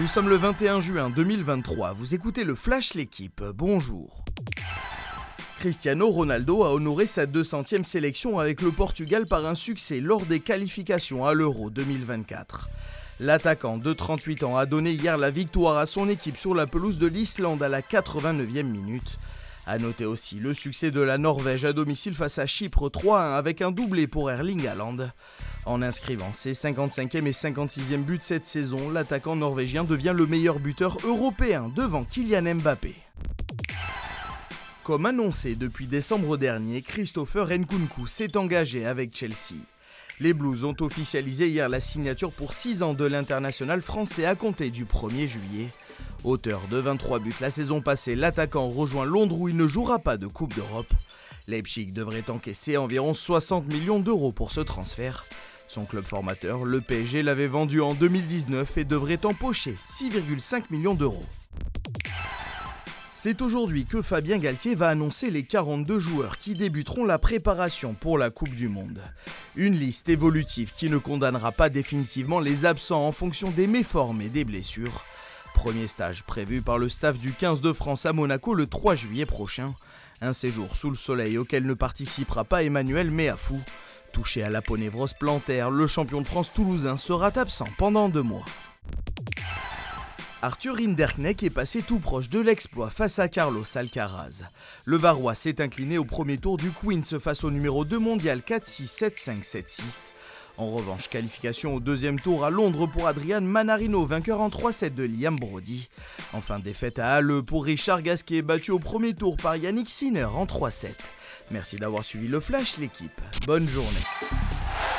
Nous sommes le 21 juin 2023, vous écoutez le Flash L'équipe, bonjour. Cristiano Ronaldo a honoré sa 200e sélection avec le Portugal par un succès lors des qualifications à l'Euro 2024. L'attaquant de 38 ans a donné hier la victoire à son équipe sur la pelouse de l'Islande à la 89e minute. A noter aussi le succès de la Norvège à domicile face à Chypre 3-1 avec un doublé pour Erling Haaland. En inscrivant ses 55e et 56e buts cette saison, l'attaquant norvégien devient le meilleur buteur européen devant Kylian Mbappé. Comme annoncé depuis décembre dernier, Christopher Nkunku s'est engagé avec Chelsea. Les Blues ont officialisé hier la signature pour 6 ans de l'international français à compter du 1er juillet. Auteur de 23 buts la saison passée, l'attaquant rejoint Londres où il ne jouera pas de Coupe d'Europe. Leipzig devrait encaisser environ 60 millions d'euros pour ce transfert. Son club formateur, le PSG, l'avait vendu en 2019 et devrait empocher 6,5 millions d'euros. C'est aujourd'hui que Fabien Galtier va annoncer les 42 joueurs qui débuteront la préparation pour la Coupe du Monde. Une liste évolutive qui ne condamnera pas définitivement les absents en fonction des méformes et des blessures. Premier stage prévu par le staff du 15 de France à Monaco le 3 juillet prochain. Un séjour sous le soleil auquel ne participera pas Emmanuel Méafou. Touché à l'aponévrose plantaire, le champion de France toulousain sera absent pendant deux mois. Arthur Rinderknecht est passé tout proche de l'exploit face à Carlos Alcaraz. Le Varois s'est incliné au premier tour du Queens face au numéro 2 mondial 4-6-7-5-7-6. En revanche, qualification au deuxième tour à Londres pour Adrian Manarino, vainqueur en 3-7 de Liam Brody. Enfin, défaite à Halle pour Richard Gasquet, battu au premier tour par Yannick Sinner en 3-7. Merci d'avoir suivi le Flash, l'équipe. Bonne journée.